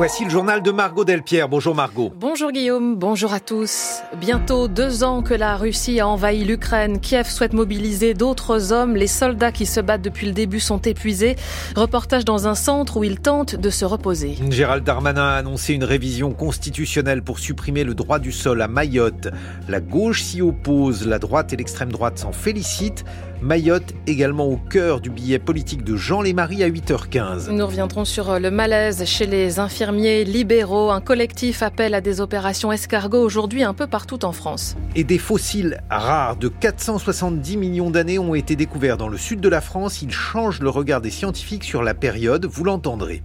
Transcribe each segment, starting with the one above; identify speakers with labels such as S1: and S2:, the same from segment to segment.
S1: voici le journal de Margot Delpierre. Bonjour Margot.
S2: Bonjour Guillaume, bonjour à tous. Bientôt deux ans que la Russie a envahi l'Ukraine. Kiev souhaite mobiliser d'autres hommes. Les soldats qui se battent depuis le début sont épuisés. Reportage dans un centre où ils tentent de se reposer.
S1: Gérald Darmanin a annoncé une révision constitutionnelle pour supprimer le droit du sol à Mayotte. La gauche s'y oppose, la droite et l'extrême droite s'en félicitent. Mayotte également au cœur du billet politique de Jean Lémarie à 8h15.
S2: Nous reviendrons sur le malaise chez les infirmiers libéraux. Un collectif appelle à des opérations escargots aujourd'hui un peu partout en France.
S1: Et des fossiles rares de 470 millions d'années ont été découverts dans le sud de la France. Ils changent le regard des scientifiques sur la période, vous l'entendrez.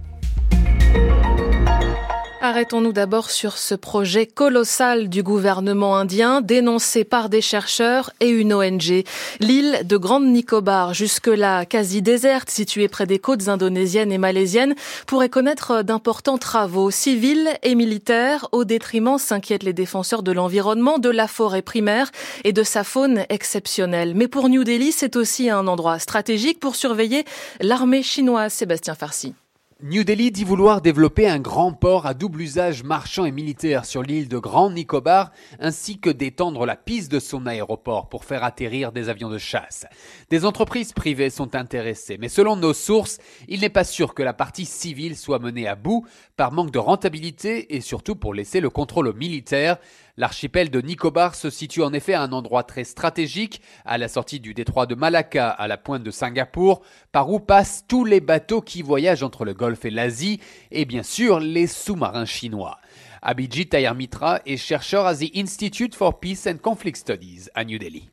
S2: Arrêtons-nous d'abord sur ce projet colossal du gouvernement indien dénoncé par des chercheurs et une ONG. L'île de Grande Nicobar, jusque-là quasi déserte, située près des côtes indonésiennes et malaisiennes, pourrait connaître d'importants travaux civils et militaires au détriment, s'inquiètent les défenseurs de l'environnement, de la forêt primaire et de sa faune exceptionnelle. Mais pour New Delhi, c'est aussi un endroit stratégique pour surveiller l'armée chinoise. Sébastien Farsi.
S3: New Delhi dit vouloir développer un grand port à double usage marchand et militaire sur l'île de Grand Nicobar, ainsi que d'étendre la piste de son aéroport pour faire atterrir des avions de chasse. Des entreprises privées sont intéressées, mais selon nos sources, il n'est pas sûr que la partie civile soit menée à bout par manque de rentabilité et surtout pour laisser le contrôle aux militaires. L'archipel de Nicobar se situe en effet à un endroit très stratégique, à la sortie du détroit de Malacca, à la pointe de Singapour, par où passent tous les bateaux qui voyagent entre le Golfe et l'Asie, et bien sûr les sous-marins chinois. Abhijit Tayar Mitra est chercheur à The Institute for Peace and Conflict Studies à New Delhi.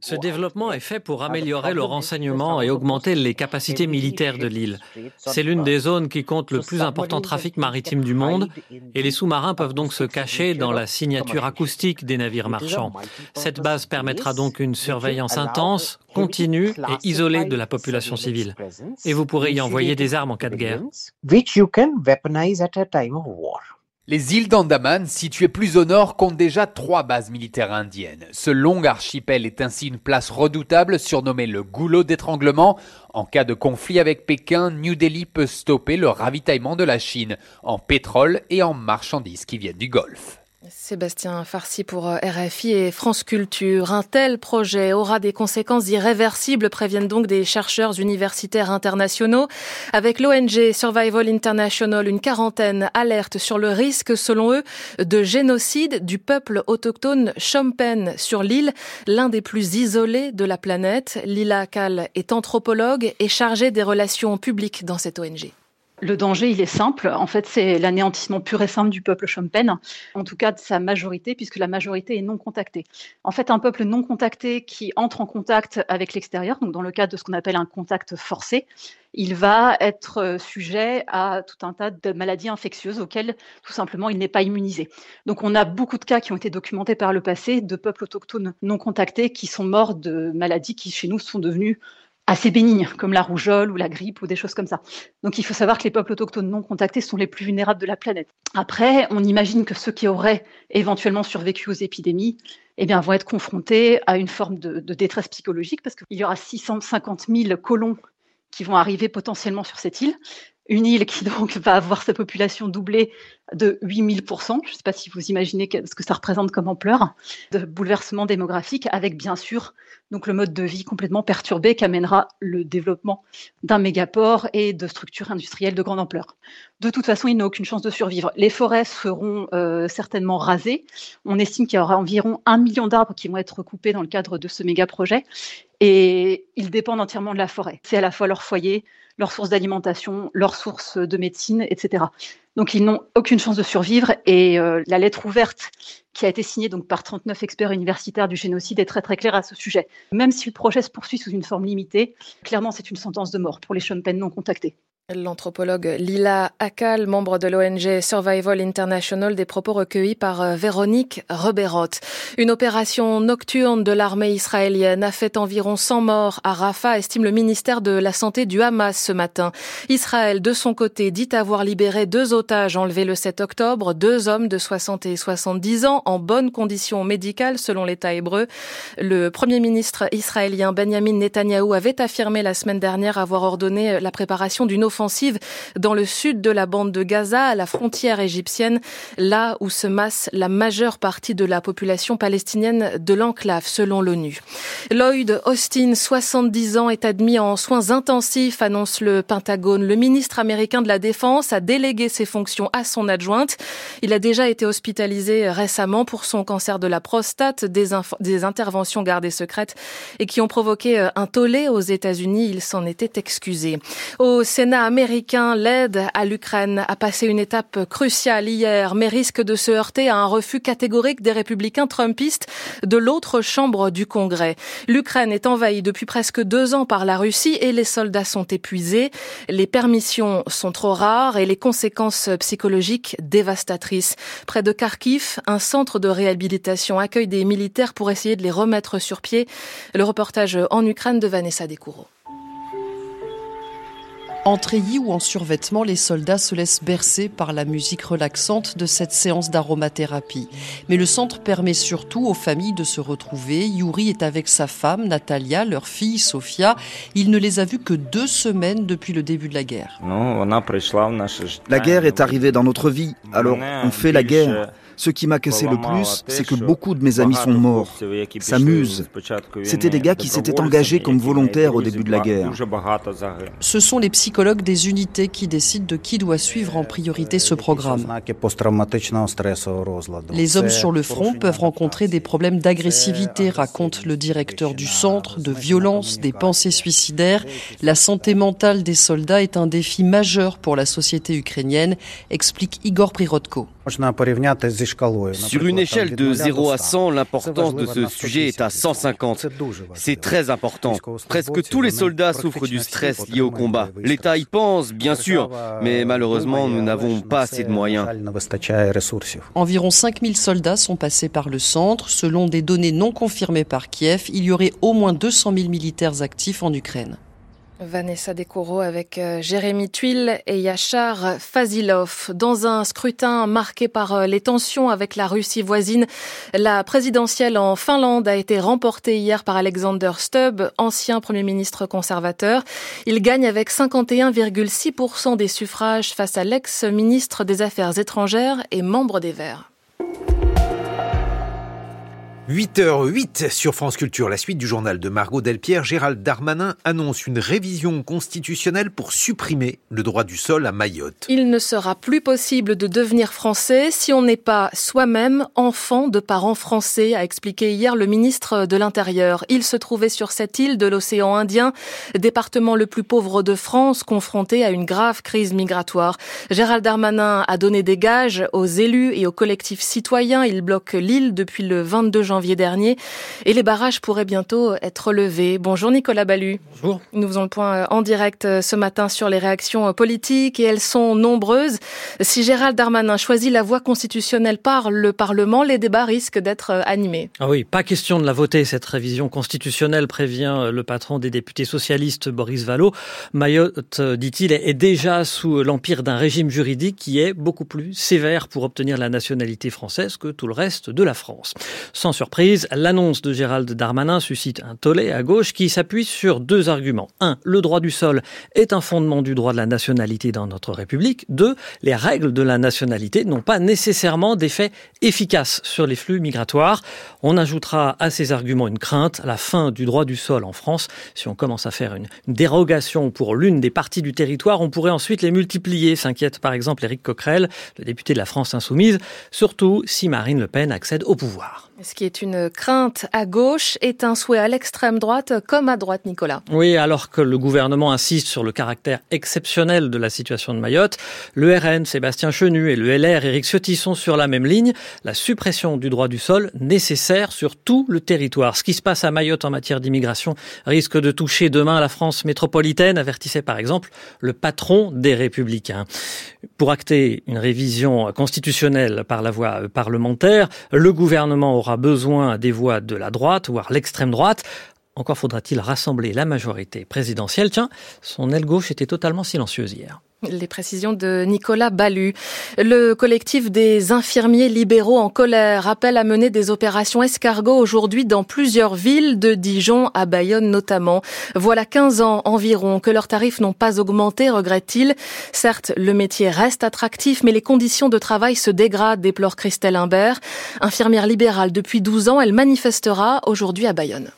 S4: Ce développement est fait pour améliorer le renseignement et augmenter les capacités militaires de l'île. C'est l'une des zones qui compte le plus important trafic maritime du monde et les sous-marins peuvent donc se cacher dans la signature acoustique des navires marchands. Cette base permettra donc une surveillance intense, continue et isolée de la population civile. Et vous pourrez y envoyer des armes en cas de guerre.
S3: Les îles d'Andaman, situées plus au nord, comptent déjà trois bases militaires indiennes. Ce long archipel est ainsi une place redoutable surnommée le goulot d'étranglement. En cas de conflit avec Pékin, New Delhi peut stopper le ravitaillement de la Chine en pétrole et en marchandises qui viennent du Golfe.
S2: Sébastien Farsi pour euh, RFI et France Culture. Un tel projet aura des conséquences irréversibles, préviennent donc des chercheurs universitaires internationaux. Avec l'ONG Survival International, une quarantaine alerte sur le risque, selon eux, de génocide du peuple autochtone Chompen sur l'île, l'un des plus isolés de la planète. Lila Kal est anthropologue et chargée des relations publiques dans cette ONG.
S5: Le danger, il est simple. En fait, c'est l'anéantissement pur et simple du peuple Champagne, en tout cas de sa majorité, puisque la majorité est non contactée. En fait, un peuple non contacté qui entre en contact avec l'extérieur, donc dans le cadre de ce qu'on appelle un contact forcé, il va être euh, sujet à tout un tas de maladies infectieuses auxquelles tout simplement il n'est pas immunisé. Donc on a beaucoup de cas qui ont été documentés par le passé de peuples autochtones non contactés qui sont morts de maladies qui chez nous sont devenues assez bénignes, comme la rougeole ou la grippe ou des choses comme ça. Donc il faut savoir que les peuples autochtones non contactés sont les plus vulnérables de la planète. Après, on imagine que ceux qui auraient éventuellement survécu aux épidémies eh bien, vont être confrontés à une forme de, de détresse psychologique parce qu'il y aura 650 000 colons qui vont arriver potentiellement sur cette île. Une île qui donc va avoir sa population doublée de 8000%. Je ne sais pas si vous imaginez ce que ça représente comme ampleur de bouleversement démographique, avec bien sûr donc le mode de vie complètement perturbé qu'amènera le développement d'un mégaport et de structures industrielles de grande ampleur. De toute façon, il n'a aucune chance de survivre. Les forêts seront euh, certainement rasées. On estime qu'il y aura environ un million d'arbres qui vont être coupés dans le cadre de ce méga projet. Et ils dépendent entièrement de la forêt. C'est à la fois leur foyer, leur source d'alimentation, leur source de médecine, etc. Donc ils n'ont aucune chance de survivre et euh, la lettre ouverte qui a été signée donc par 39 experts universitaires du génocide est très claire à ce sujet. Même si le projet se poursuit sous une forme limitée, clairement c'est une sentence de mort pour les Chompen non contactés.
S2: L'anthropologue Lila Akal, membre de l'ONG Survival International, des propos recueillis par euh, Véronique Reberot. Une opération nocturne de l'armée israélienne a fait environ 100 morts à Rafah, estime le ministère de la Santé du Hamas ce matin. Israël, de son côté, dit avoir libéré deux otages enlevés le 7 octobre, deux hommes de 60 et 70 ans en bonnes conditions médicales selon l'État hébreu. Le premier ministre israélien Benjamin Netanyahou avait affirmé la semaine dernière avoir ordonné la préparation d'une dans le sud de la bande de Gaza, à la frontière égyptienne, là où se masse la majeure partie de la population palestinienne de l'enclave, selon l'ONU. Lloyd Austin, 70 ans, est admis en soins intensifs, annonce le Pentagone. Le ministre américain de la Défense a délégué ses fonctions à son adjointe. Il a déjà été hospitalisé récemment pour son cancer de la prostate, des, des interventions gardées secrètes et qui ont provoqué un tollé aux États-Unis. Il s'en était excusé. Au Sénat américain, l'aide à l'Ukraine a passé une étape cruciale hier, mais risque de se heurter à un refus catégorique des républicains trumpistes de l'autre chambre du Congrès. L'Ukraine est envahie depuis presque deux ans par la Russie et les soldats sont épuisés. Les permissions sont trop rares et les conséquences psychologiques dévastatrices. Près de Kharkiv, un centre de réhabilitation accueille des militaires pour essayer de les remettre sur pied. Le reportage en Ukraine de Vanessa Descoureaux.
S6: En treillis ou en survêtement, les soldats se laissent bercer par la musique relaxante de cette séance d'aromathérapie. Mais le centre permet surtout aux familles de se retrouver. Yuri est avec sa femme, Natalia, leur fille, Sofia. Il ne les a vus que deux semaines depuis le début de la guerre.
S7: La guerre est arrivée dans notre vie, alors on fait la guerre. Ce qui m'a cassé le plus, c'est que beaucoup de mes amis sont morts, s'amusent. C'était des gars qui s'étaient engagés comme volontaires au début de la guerre.
S6: Ce sont les psychologues des unités qui décident de qui doit suivre en priorité ce programme. Les hommes sur le front peuvent rencontrer des problèmes d'agressivité, raconte le directeur du centre, de violence, des pensées suicidaires. La santé mentale des soldats est un défi majeur pour la société ukrainienne, explique Igor Prirodko.
S8: Sur une échelle de 0 à 100, l'importance de ce sujet est à 150. C'est très important. Presque tous les soldats souffrent du stress lié au combat. L'État y pense, bien sûr, mais malheureusement, nous n'avons pas assez de moyens.
S6: Environ 5000 soldats sont passés par le centre. Selon des données non confirmées par Kiev, il y aurait au moins 200 000 militaires actifs en Ukraine.
S2: Vanessa Descoro avec euh, Jérémy Tuile et Yachar Fazilov. Dans un scrutin marqué par euh, les tensions avec la Russie voisine, la présidentielle en Finlande a été remportée hier par Alexander Stubb, ancien Premier ministre conservateur. Il gagne avec 51,6% des suffrages face à l'ex-ministre des Affaires étrangères et membre des Verts.
S1: 8h08 sur France Culture, la suite du journal de Margot Delpierre, Gérald Darmanin annonce une révision constitutionnelle pour supprimer le droit du sol à Mayotte.
S2: Il ne sera plus possible de devenir français si on n'est pas soi-même enfant de parents français, a expliqué hier le ministre de l'Intérieur. Il se trouvait sur cette île de l'océan Indien, département le plus pauvre de France, confronté à une grave crise migratoire. Gérald Darmanin a donné des gages aux élus et aux collectifs citoyens. Il bloque l'île depuis le 22 janvier janvier dernier et les barrages pourraient bientôt être levés. Bonjour Nicolas Ballu.
S4: Bonjour.
S2: Nous faisons le point euh, en direct euh, ce matin sur les réactions euh, politiques et elles sont nombreuses. Si Gérald Darmanin choisit la voie constitutionnelle par le Parlement, les débats risquent d'être animés.
S4: Ah oui, pas question de la voter, cette révision constitutionnelle, prévient le patron des députés socialistes, Boris Vallot. Mayotte, dit-il, est déjà sous l'empire d'un régime juridique qui est beaucoup plus sévère pour obtenir la nationalité française que tout le reste de la France. Sans surprise, l'annonce de Gérald Darmanin suscite un tollé à gauche qui s'appuie sur deux arguments. Un, le droit du sol est un fondement du droit de la nationalité dans notre République. Deux, les règles de la nationalité n'ont pas nécessairement d'effet efficace sur les flux migratoires. On ajoutera à ces arguments une crainte, la fin du droit du sol en France. Si on commence à faire une, dérogation pour l'une des parties du territoire, on pourrait ensuite les multiplier, s'inquiète par exemple Éric Coquerel, le député de la France insoumise, surtout si Marine Le Pen accède au pouvoir.
S2: Ce qui est une crainte à gauche est un souhait à l'extrême droite comme à droite, Nicolas.
S4: Oui, alors que le gouvernement insiste sur le caractère exceptionnel de la situation de Mayotte, le RN, Sébastien Chenu et le LR, Éric Ciotti sont sur la même ligne. La suppression du droit du sol nécessaire sur tout le territoire. Ce qui se passe à Mayotte en matière d'immigration risque de toucher demain la France métropolitaine, avertissait par exemple le patron des Républicains. Pour acter une révision constitutionnelle par la voie parlementaire, le gouvernement aura besoin des voix de la droite, voire l'extrême droite. Encore faudra-t-il rassembler la majorité présidentielle. Tiens, son aile gauche était totalement silencieuse hier.
S2: Les précisions de Nicolas Ballu. Le collectif des infirmiers libéraux en colère appelle à mener des opérations escargots aujourd'hui dans plusieurs villes de Dijon à Bayonne notamment. Voilà 15 ans environ que leurs tarifs n'ont pas augmenté, regrette-t-il. Certes, le métier reste attractif, mais les conditions de travail se dégradent, déplore Christelle Imbert. Infirmière libérale depuis 12 ans, elle manifestera aujourd'hui à Bayonne.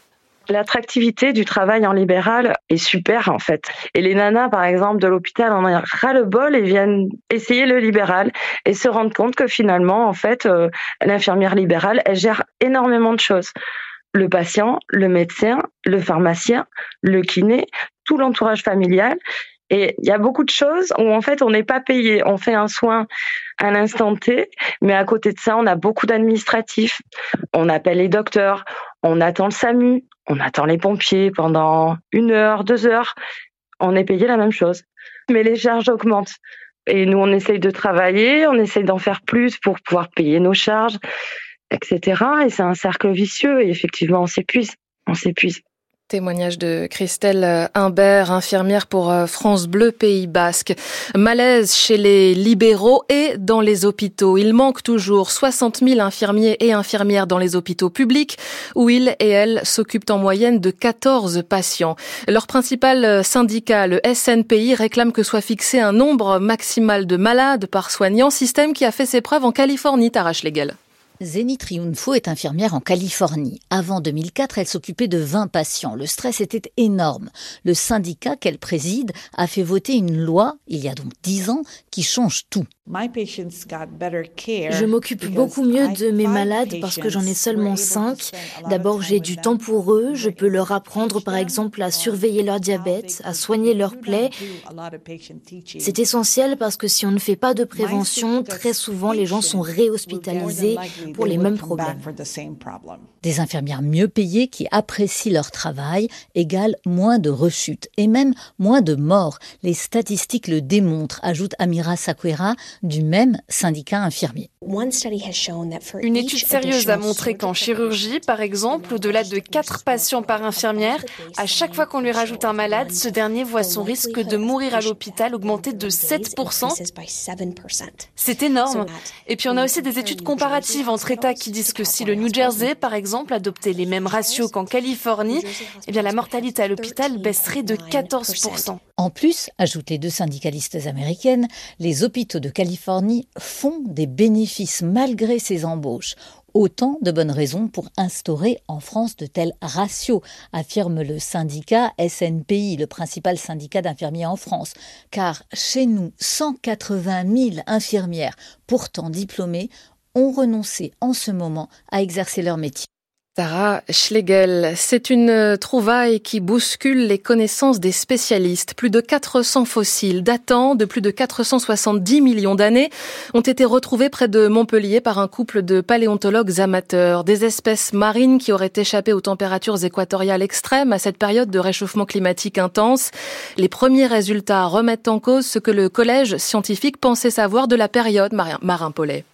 S9: L'attractivité du travail en libéral est super en fait. Et les nanas, par exemple, de l'hôpital en ont ras le bol et viennent essayer le libéral et se rendre compte que finalement, en fait, euh, l'infirmière libérale, elle gère énormément de choses. Le patient, le médecin, le pharmacien, le kiné, tout l'entourage familial. Et il y a beaucoup de choses où en fait on n'est pas payé. On fait un soin à l'instant T, mais à côté de ça, on a beaucoup d'administratifs. On appelle les docteurs, on attend le SAMU, on attend les pompiers pendant une heure, deux heures. On est payé la même chose. Mais les charges augmentent. Et nous, on essaye de travailler, on essaye d'en faire plus pour pouvoir payer nos charges, etc. Et c'est un cercle vicieux. Et effectivement, on s'épuise. On s'épuise.
S2: Témoignage de Christelle Imbert, infirmière pour euh, France Bleu Pays Basque. Malaise chez les libéraux et dans les hôpitaux. Il manque toujours 60 000 infirmiers et infirmières dans les hôpitaux publics où ils et elles s'occupent en moyenne de 14 patients. Leur principal syndicat, le SNPI, réclame que soit fixé un nombre maximal de malades par soignant, système qui a fait ses preuves en Californie, Tarache Legal.
S10: Zeni Triunfo est infirmière en Californie. Avant 2004, elle s'occupait de 20 patients. Le stress était énorme. Le syndicat qu'elle préside a fait voter une loi, il y a donc 10 ans, qui change tout.
S11: Je m'occupe beaucoup mieux de mes malades parce que j'en ai seulement cinq. D'abord, j'ai du temps pour eux. Je peux leur apprendre, par exemple, à surveiller leur diabète, à soigner leurs plaies. C'est essentiel parce que si on ne fait pas de prévention, très souvent, les gens sont réhospitalisés pour les mêmes problèmes.
S10: Des infirmières mieux payées qui apprécient leur travail égale moins de rechutes et même moins de morts. Les statistiques le démontrent, ajoute Amira Sakwera du même syndicat infirmier.
S12: Une étude sérieuse a montré qu'en chirurgie, par exemple, au-delà de 4 patients par infirmière, à chaque fois qu'on lui rajoute un malade, ce dernier voit son risque de mourir à l'hôpital augmenter de 7%. C'est énorme. Et puis on a aussi des études comparatives entre États qui disent que si le New Jersey, par exemple, adoptait les mêmes ratios qu'en Californie, eh bien la mortalité à l'hôpital baisserait de 14%.
S10: En plus, ajoutent les deux syndicalistes américaines, les hôpitaux de Californie font des bénéfices malgré ces embauches. Autant de bonnes raisons pour instaurer en France de tels ratios, affirme le syndicat SNPI, le principal syndicat d'infirmiers en France. Car chez nous, 180 000 infirmières, pourtant diplômées, ont renoncé en ce moment à exercer leur métier.
S2: Sarah Schlegel, c'est une trouvaille qui bouscule les connaissances des spécialistes. Plus de 400 fossiles datant de plus de 470 millions d'années ont été retrouvés près de Montpellier par un couple de paléontologues amateurs. Des espèces marines qui auraient échappé aux températures équatoriales extrêmes à cette période de réchauffement climatique intense. Les premiers résultats remettent en cause ce que le collège scientifique pensait savoir de la période marin-pollet.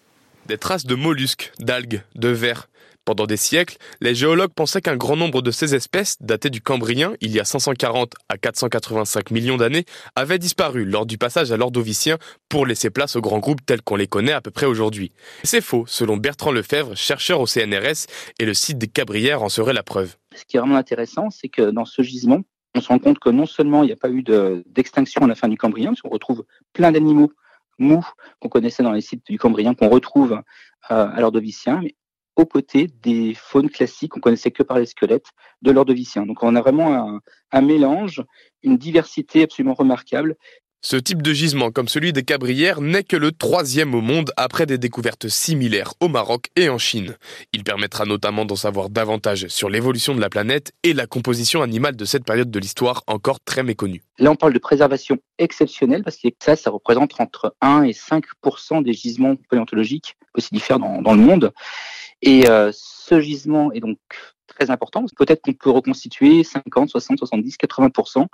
S13: Des traces de mollusques, d'algues, de vers pendant des siècles, les géologues pensaient qu'un grand nombre de ces espèces, datées du Cambrien, il y a 540 à 485 millions d'années, avaient disparu lors du passage à l'Ordovicien pour laisser place aux grands groupes tels qu'on les connaît à peu près aujourd'hui. C'est faux, selon Bertrand Lefebvre, chercheur au CNRS, et le site des Cabrières en serait la preuve.
S14: Ce qui est vraiment intéressant, c'est que dans ce gisement, on se rend compte que non seulement il n'y a pas eu d'extinction à la fin du Cambrien, parce qu'on retrouve plein d'animaux mous qu'on connaissait dans les sites du Cambrien, qu'on retrouve euh, à l'Ordovicien, aux côtés des faunes classiques qu'on connaissait que par les squelettes de l'ordovicien. Donc on a vraiment un, mélange, une diversité absolument remarquable
S13: Ce type de gisement, comme celui des Cabrières, n'est que le troisième au monde après des découvertes similaires au Maroc et en Chine. Il permettra notamment d'en savoir davantage sur l'évolution de la planète et la composition animale de cette période de l'histoire encore très méconnue.
S14: Là, on parle de préservation exceptionnelle parce que ça, ça représente entre 1 et 5 des gisements paléontologiques possibles dans, dans le monde. Et euh, ce gisement est donc très important. Peut-être qu'on peut reconstituer 50, 60, 70, 80%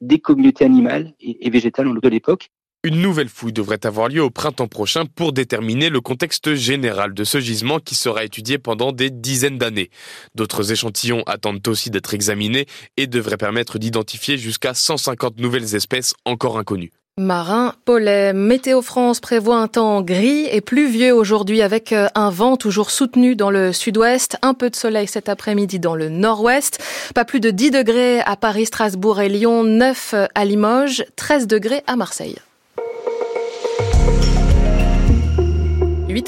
S14: des communautés animales et, végétales de l'époque.
S13: Une nouvelle fouille devrait avoir lieu au printemps prochain pour déterminer le contexte général de ce gisement qui sera étudié pendant des dizaines d'années. D'autres échantillons attendent aussi d'être examinés et devraient permettre d'identifier jusqu'à 150 nouvelles espèces encore inconnues.
S2: Marin Paulet, Météo France prévoit un temps gris et pluvieux aujourd'hui avec euh, un vent toujours soutenu dans le sud-ouest, un peu de soleil cet après-midi dans le nord-ouest, pas plus de 10 degrés à Paris, Strasbourg et Lyon, 9 à Limoges, 13 degrés à Marseille.